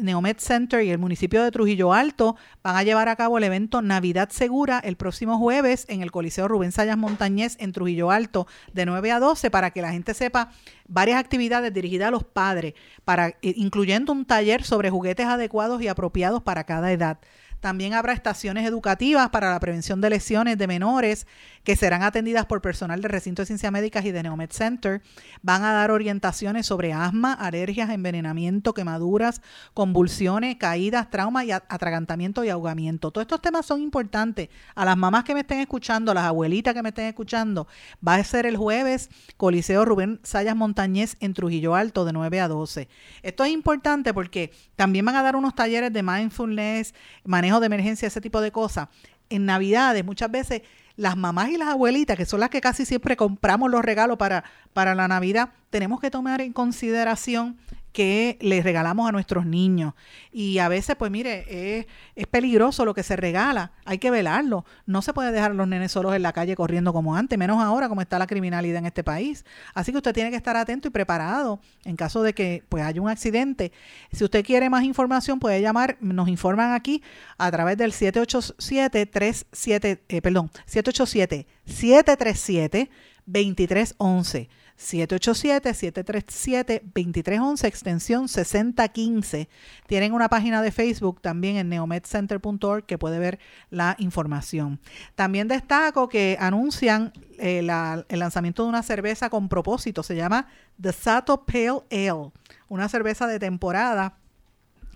Neomed Center y el municipio de Trujillo Alto van a llevar a cabo el evento Navidad Segura el próximo jueves en el Coliseo Rubén Sayas Montañez en Trujillo Alto de 9 a 12 para que la gente sepa varias actividades dirigidas a los padres, eh, incluyendo un taller sobre juguetes adecuados y apropiados para cada edad. También habrá estaciones educativas para la prevención de lesiones de menores que serán atendidas por personal del recinto de ciencias médicas y de Neomed Center. Van a dar orientaciones sobre asma, alergias, envenenamiento, quemaduras, convulsiones, caídas, traumas y atragantamiento y ahogamiento. Todos estos temas son importantes. A las mamás que me estén escuchando, a las abuelitas que me estén escuchando, va a ser el jueves Coliseo Rubén Sayas Montañez en Trujillo Alto de 9 a 12. Esto es importante porque también van a dar unos talleres de mindfulness, manejo de emergencia, ese tipo de cosas. En Navidades, muchas veces las mamás y las abuelitas, que son las que casi siempre compramos los regalos para, para la Navidad, tenemos que tomar en consideración que les regalamos a nuestros niños. Y a veces, pues mire, es, es peligroso lo que se regala, hay que velarlo. No se puede dejar a los nenes solos en la calle corriendo como antes, menos ahora como está la criminalidad en este país. Así que usted tiene que estar atento y preparado en caso de que pues haya un accidente. Si usted quiere más información, puede llamar, nos informan aquí a través del 787-37, eh, perdón, 787-737-2311. 787-737-2311, extensión 6015. Tienen una página de Facebook también en neomedcenter.org que puede ver la información. También destaco que anuncian eh, el lanzamiento de una cerveza con propósito. Se llama The Sato Pale Ale, una cerveza de temporada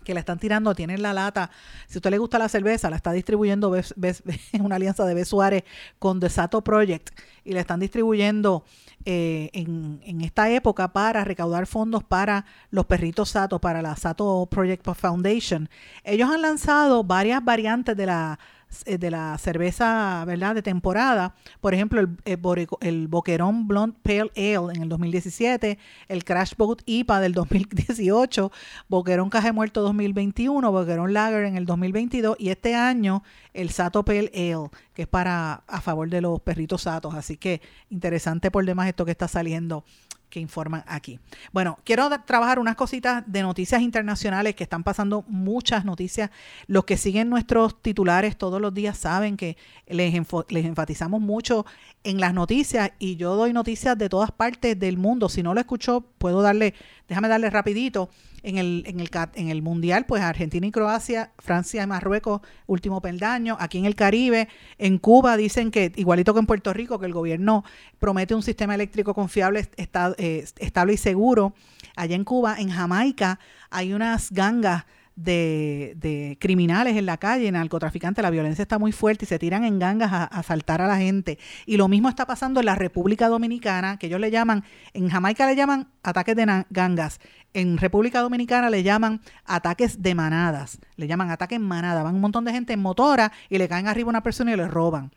que la están tirando, tienen la lata. Si a usted le gusta la cerveza, la está distribuyendo Bes- una alianza de Bes Suárez con The Sato Project y la están distribuyendo eh, en, en esta época para recaudar fondos para los perritos Sato, para la Sato Project Foundation. Ellos han lanzado varias variantes de la de la cerveza, ¿verdad? De temporada. Por ejemplo, el, Bore- el Boquerón Blonde Pale Ale en el 2017, el Crash Boat IPA del 2018, Boquerón Caje Muerto 2021, Boquerón Lager en el 2022 y este año el Sato Pale Ale, que es para a favor de los perritos satos. Así que interesante por demás esto que está saliendo que informan aquí. Bueno, quiero trabajar unas cositas de noticias internacionales que están pasando muchas noticias. Los que siguen nuestros titulares todos los días saben que les enfatizamos mucho en las noticias y yo doy noticias de todas partes del mundo. Si no lo escuchó, puedo darle, déjame darle rapidito. En el, en el, en el Mundial, pues Argentina y Croacia, Francia y Marruecos, último peldaño. Aquí en el Caribe, en Cuba, dicen que, igualito que en Puerto Rico, que el gobierno promete un sistema eléctrico confiable, esta- eh, estable y seguro. Allá en Cuba, en Jamaica, hay unas gangas de, de criminales en la calle, narcotraficantes, la violencia está muy fuerte y se tiran en gangas a, asaltar a la gente. Y lo mismo está pasando en la República Dominicana, que ellos le llaman, en Jamaica le llaman ataques de gangas, en República Dominicana le llaman ataques de manadas, le llaman ataques en manada, van un montón de gente en motora y le caen arriba a una persona y le roban.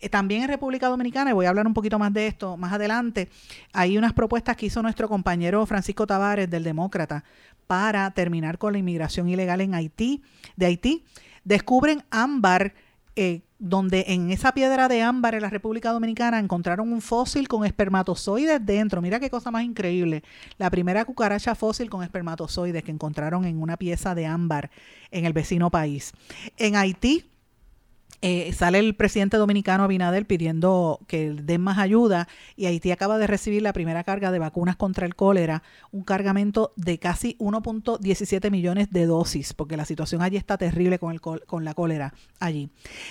Eh, También en República Dominicana, y voy a hablar un poquito más de esto más adelante, hay unas propuestas que hizo nuestro compañero Francisco Tavares del Demócrata para terminar con la inmigración ilegal en Haití, de Haití. Descubren ámbar, eh, donde en esa piedra de ámbar en la República Dominicana encontraron un fósil con espermatozoides dentro. Mira qué cosa más increíble. La primera cucaracha fósil con espermatozoides que encontraron en una pieza de ámbar en el vecino país. En Haití, eh, sale el presidente dominicano Abinader pidiendo que den más ayuda y Haití acaba de recibir la primera carga de vacunas contra el cólera, un cargamento de casi 1.17 millones de dosis, porque la situación allí está terrible con, el, con la cólera allí.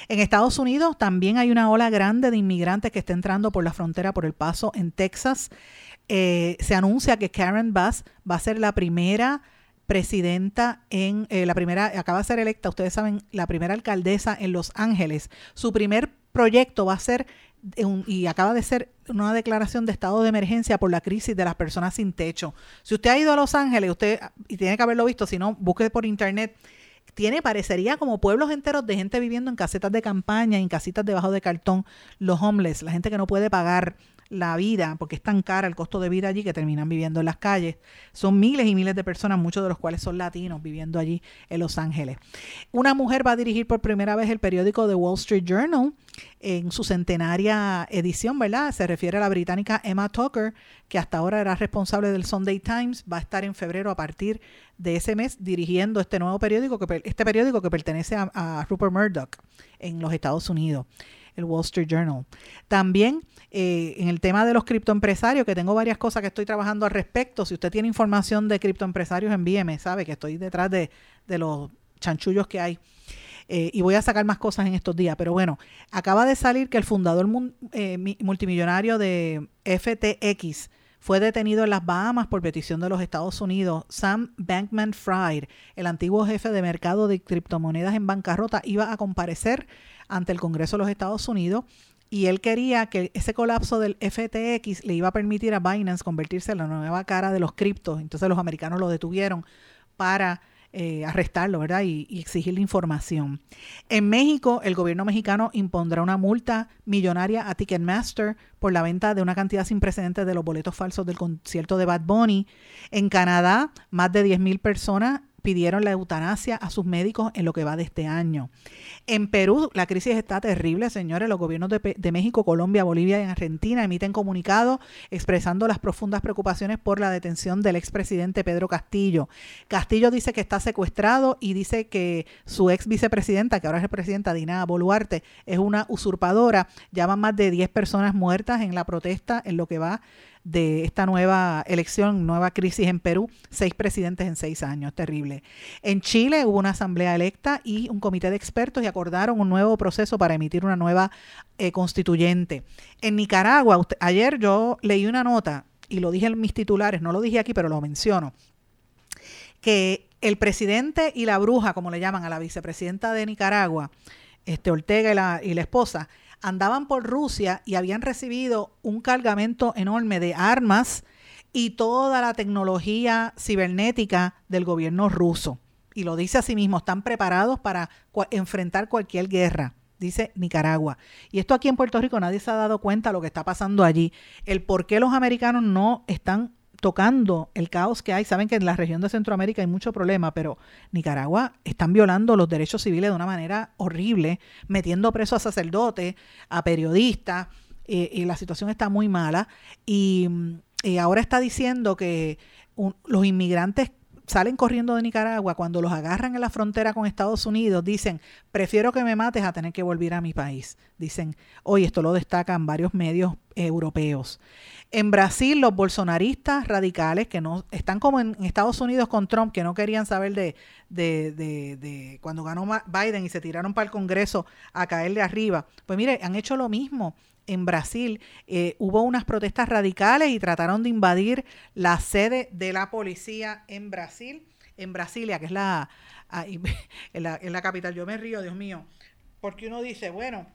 En Estados Unidos también hay una ola grande de inmigrantes que está entrando por la frontera por el paso en Texas. Eh, se anuncia que Karen Bass va a ser la primera presidenta en eh, la primera, acaba de ser electa, ustedes saben, la primera alcaldesa en Los Ángeles. Su primer proyecto va a ser, un- y acaba de ser una declaración de estado de emergencia por la crisis de las personas sin techo. Si usted ha ido a Los Ángeles, usted, y tiene que haberlo visto, si no, busque por internet, tiene, parecería como pueblos enteros de gente viviendo en casetas de campaña, en casitas debajo de cartón, los homeless, la gente que no puede pagar la vida, porque es tan cara el costo de vida allí que terminan viviendo en las calles. Son miles y miles de personas, muchos de los cuales son latinos, viviendo allí en Los Ángeles. Una mujer va a dirigir por primera vez el periódico The Wall Street Journal en su centenaria edición, ¿verdad? Se refiere a la británica Emma Tucker, que hasta ahora era responsable del Sunday Times, va a estar en febrero a partir de ese mes dirigiendo este nuevo periódico, que, este periódico que pertenece a Rupert Murdoch en los Estados Unidos el Wall Street Journal. También eh, en el tema de los criptoempresarios, que tengo varias cosas que estoy trabajando al respecto. Si usted tiene información de criptoempresarios, envíeme, sabe que estoy detrás de, los chanchullos que hay. Eh, y voy a sacar más cosas en estos días. Pero bueno, acaba de salir que el fundador eh, mi- multimillonario de FTX fue detenido en las Bahamas por petición de los Estados Unidos. Sam Bankman Fried, el antiguo jefe de mercado de criptomonedas en bancarrota, iba a comparecer ante el Congreso de los Estados Unidos y él quería que ese colapso del FTX le iba a permitir a Binance convertirse en la nueva cara de los criptos. Entonces los americanos lo detuvieron para eh, arrestarlo, ¿verdad? Y, exigirle información. En México, el gobierno mexicano impondrá una multa millonaria a Ticketmaster por la venta de una cantidad sin precedentes de los boletos falsos del concierto de Bad Bunny. En Canadá, más de 10.000 personas pidieron la eutanasia a sus médicos en lo que va de este año. En Perú, la crisis está terrible, señores. Los gobiernos de, de México, Colombia, Bolivia y Argentina emiten comunicados expresando las profundas preocupaciones por la detención del expresidente Pedro Castillo. Castillo dice que está secuestrado y dice que su ex vicepresidenta, que ahora es presidenta Dina Boluarte, es una usurpadora. Ya van más de 10 personas muertas en la protesta en lo que va de esta nueva elección, nueva crisis en Perú, seis presidentes en seis años, terrible. En Chile hubo una asamblea electa y un comité de expertos y acordaron un nuevo proceso para emitir una nueva eh, constituyente. En Nicaragua, ayer yo leí una nota y lo dije en mis titulares, no lo dije aquí, pero lo menciono, que el presidente y la bruja, como le llaman a la vicepresidenta de Nicaragua, este Ortega y la, y la esposa, andaban por Rusia y habían recibido un cargamento enorme de armas y toda la tecnología cibernética del gobierno ruso. Y lo dice así mismo, están preparados para enfrentar cualquier guerra, dice Nicaragua. Y esto aquí en Puerto Rico nadie se ha dado cuenta de lo que está pasando allí. El por qué los americanos no están tocando el caos que hay. Saben que en la región de Centroamérica hay mucho problema, pero Nicaragua están violando los derechos civiles de una manera horrible, metiendo presos a sacerdotes, a periodistas, eh, y la situación está muy mala. Y mm, eh, ahora está diciendo que los inmigrantes salen corriendo de Nicaragua, cuando los agarran en la frontera con Estados Unidos, dicen, prefiero que me mates a tener que volver a mi país. Dicen, hoy esto lo destacan varios medios europeos. En Brasil, los bolsonaristas radicales, que no están como en, Estados Unidos con Trump, que no querían saber de, de, de- de cuando ganó Biden y se tiraron para el Congreso a caerle arriba. Pues mire, han hecho lo mismo. En Brasil eh, hubo unas protestas radicales y trataron de invadir la sede de la policía en Brasil, en Brasilia, que es la, en la, en la capital. Yo me río, Dios mío, porque uno dice, bueno,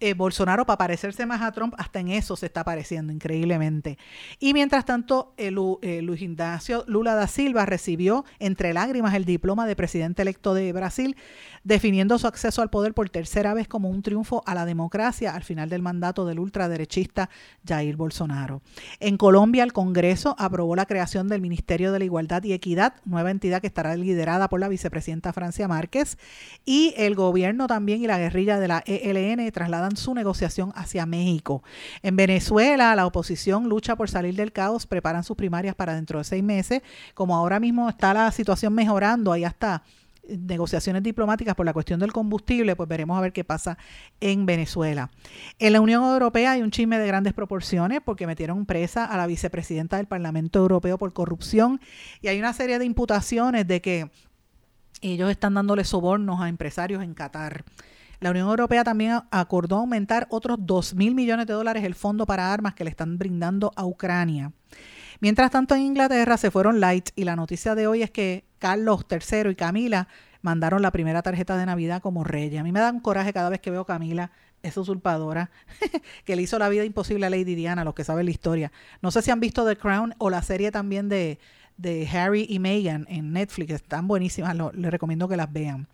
eh, Bolsonaro para parecerse más a Trump, hasta en eso se está pareciendo increíblemente. Y mientras tanto, eh, eh, Luis Ignacio Lula da Silva recibió entre lágrimas el diploma de presidente electo de Brasil, definiendo su acceso al poder por tercera vez como un triunfo a la democracia al final del mandato del ultraderechista Jair Bolsonaro. En Colombia, el Congreso aprobó la creación del Ministerio de la Igualdad y Equidad, nueva entidad que estará liderada por la vicepresidenta Francia Márquez, y el gobierno también y la guerrilla de la ELN trasladan su negociación hacia México. En Venezuela, la oposición lucha por salir del caos, preparan sus primarias para dentro de seis meses. Como ahora mismo está la situación mejorando, ahí hasta negociaciones diplomáticas por la cuestión del combustible, pues veremos a ver qué pasa en Venezuela. En la Unión Europea hay un chisme de grandes proporciones porque metieron presa a la vicepresidenta del Parlamento Europeo por corrupción y hay una serie de imputaciones de que ellos están dándole sobornos a empresarios en Qatar. La Unión Europea también acordó aumentar otros 2 mil millones de dólares el fondo para armas que le están brindando a Ucrania. Mientras tanto, en Inglaterra se fueron light y la noticia de hoy es que Carlos III y Camila mandaron la primera tarjeta de Navidad como reyes. A mí me da un coraje cada vez que veo a Camila, esa usurpadora, que le hizo la vida imposible a Lady Diana, los que saben la historia. No sé si han visto The Crown o la serie también de, de Harry y Meghan en Netflix. Están buenísimas, les recomiendo que las vean.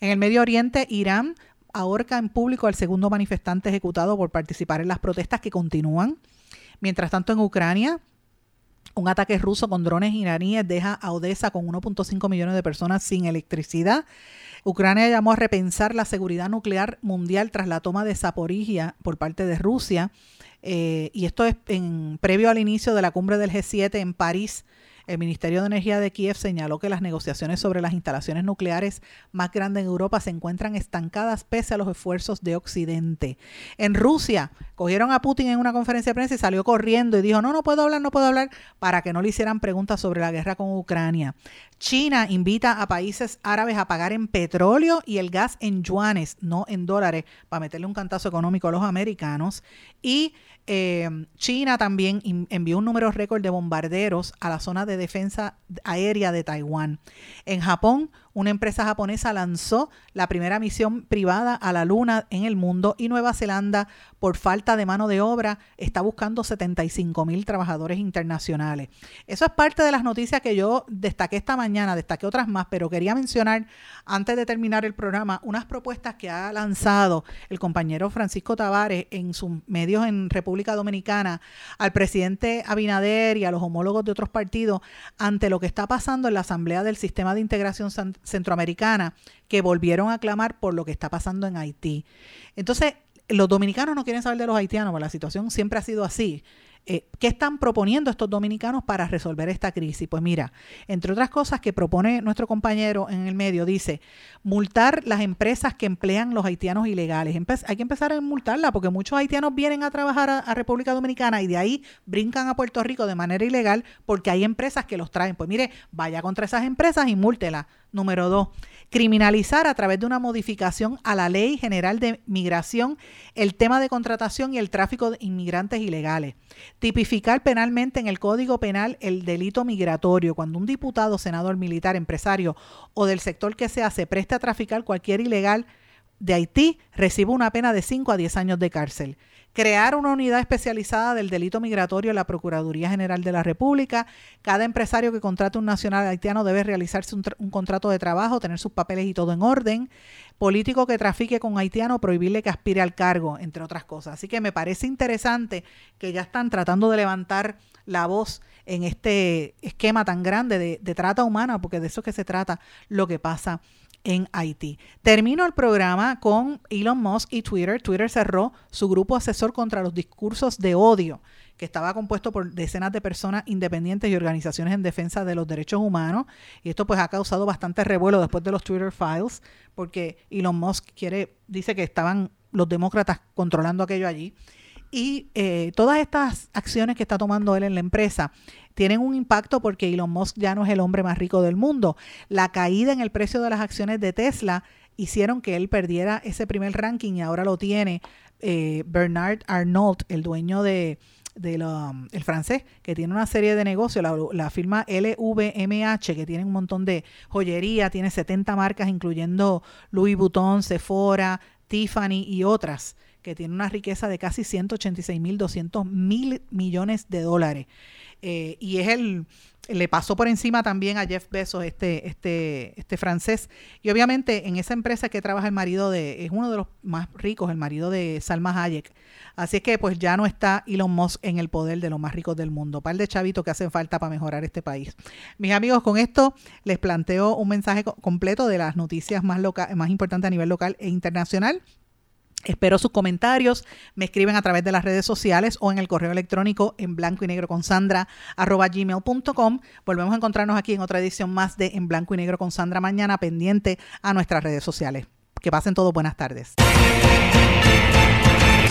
En el Medio Oriente, Irán ahorca en público al segundo manifestante ejecutado por participar en las protestas que continúan. Mientras tanto, en Ucrania, un ataque ruso con drones iraníes deja a Odessa con 1.5 millones de personas sin electricidad. Ucrania llamó a repensar la seguridad nuclear mundial tras la toma de Zaporizhia por parte de Rusia. Eh, y esto es previo al inicio de la cumbre del G7 en París. El Ministerio de Energía de Kiev señaló que las negociaciones sobre las instalaciones nucleares más grandes en Europa se encuentran estancadas pese a los esfuerzos de Occidente. En Rusia, cogieron a Putin en una conferencia de prensa y salió corriendo y dijo, no, no puedo hablar, no puedo hablar, para que no le hicieran preguntas sobre la guerra con Ucrania. China invita a países árabes a pagar en petróleo y el gas en yuanes, no en dólares, para meterle un cantazo económico a los americanos. Y eh, China también envió un número récord de bombarderos a la zona de defensa aérea de Taiwán. En Japón, una empresa japonesa lanzó la primera misión privada a la Luna en el mundo y Nueva Zelanda, por falta de mano de obra, está buscando 75 mil trabajadores internacionales. Eso es parte de las noticias que yo destaqué esta mañana, destaqué otras más, pero quería mencionar, antes de terminar el programa, unas propuestas que ha lanzado el compañero Francisco Tavares en sus medios en República Dominicana al presidente Abinader y a los homólogos de otros partidos ante lo que está pasando en la Asamblea del Sistema de Integración Centroamericana, que volvieron a clamar por lo que está pasando en Haití. Entonces, los dominicanos no quieren saber de los haitianos, porque la situación siempre ha sido así. Eh, ¿Qué están proponiendo estos dominicanos para resolver esta crisis? Pues mira, entre otras cosas que propone nuestro compañero en el medio, dice multar las empresas que emplean los haitianos ilegales. Hay que empezar a multarla porque muchos haitianos vienen a trabajar a, a República Dominicana y de ahí brincan a Puerto Rico de manera ilegal porque hay empresas que los traen. Pues mire, vaya contra esas empresas y múltela. Número dos, criminalizar a través de una modificación a la Ley General de Migración el tema de contratación y el tráfico de inmigrantes ilegales. Tipificar penalmente en el Código Penal el delito migratorio. Cuando un diputado, senador, militar, empresario o del sector que sea se preste a traficar cualquier ilegal de Haití, recibe una pena de 5 a 10 años de cárcel. Crear una unidad especializada del delito migratorio en la Procuraduría General de la República. Cada empresario que contrate un nacional haitiano debe realizarse un, un contrato de trabajo, tener sus papeles y todo en orden. Político que trafique con haitiano, prohibirle que aspire al cargo, entre otras cosas. Así que me parece interesante que ya están tratando de levantar la voz en este esquema tan grande de, trata humana, porque de eso es que se trata lo que pasa en Haití. Termino el programa con Elon Musk y Twitter. Twitter cerró su grupo asesor contra los discursos de odio estaba compuesto por decenas de personas independientes y organizaciones en defensa de los derechos humanos. Y esto pues ha causado bastante revuelo después de los Twitter Files, porque Elon Musk quiere, dice que estaban los demócratas controlando aquello allí. Y eh, todas estas acciones que está tomando él en la empresa tienen un impacto porque Elon Musk ya no es el hombre más rico del mundo. La caída en el precio de las acciones de Tesla hicieron que él perdiera ese primer ranking y ahora lo tiene eh, Bernard Arnault, el dueño de, um, el francés, que tiene una serie de negocios, la, la, firma LVMH, que tiene un montón de joyería, tiene 70 marcas, incluyendo Louis Vuitton, Sephora, Tiffany y otras que tiene una riqueza de casi 186 mil 200 mil millones de dólares. Eh, y es el, le pasó por encima también a Jeff Bezos, este, este, este francés. Y obviamente en esa empresa que trabaja el marido de, es uno de los más ricos, el marido de Salma Hayek. Así es que pues ya no está Elon Musk en el poder de los más ricos del mundo. Par de chavitos que hacen falta para mejorar este país. Mis amigos, con esto les planteo un mensaje completo de las noticias más, más importantes a nivel local e internacional. Espero sus comentarios, me escriben a través de las redes sociales o en el correo electrónico en blanco y negro con Sandra arroba gmail.com. Volvemos a encontrarnos aquí en otra edición más de En blanco y negro con Sandra mañana pendiente a nuestras redes sociales. Que pasen todos buenas tardes.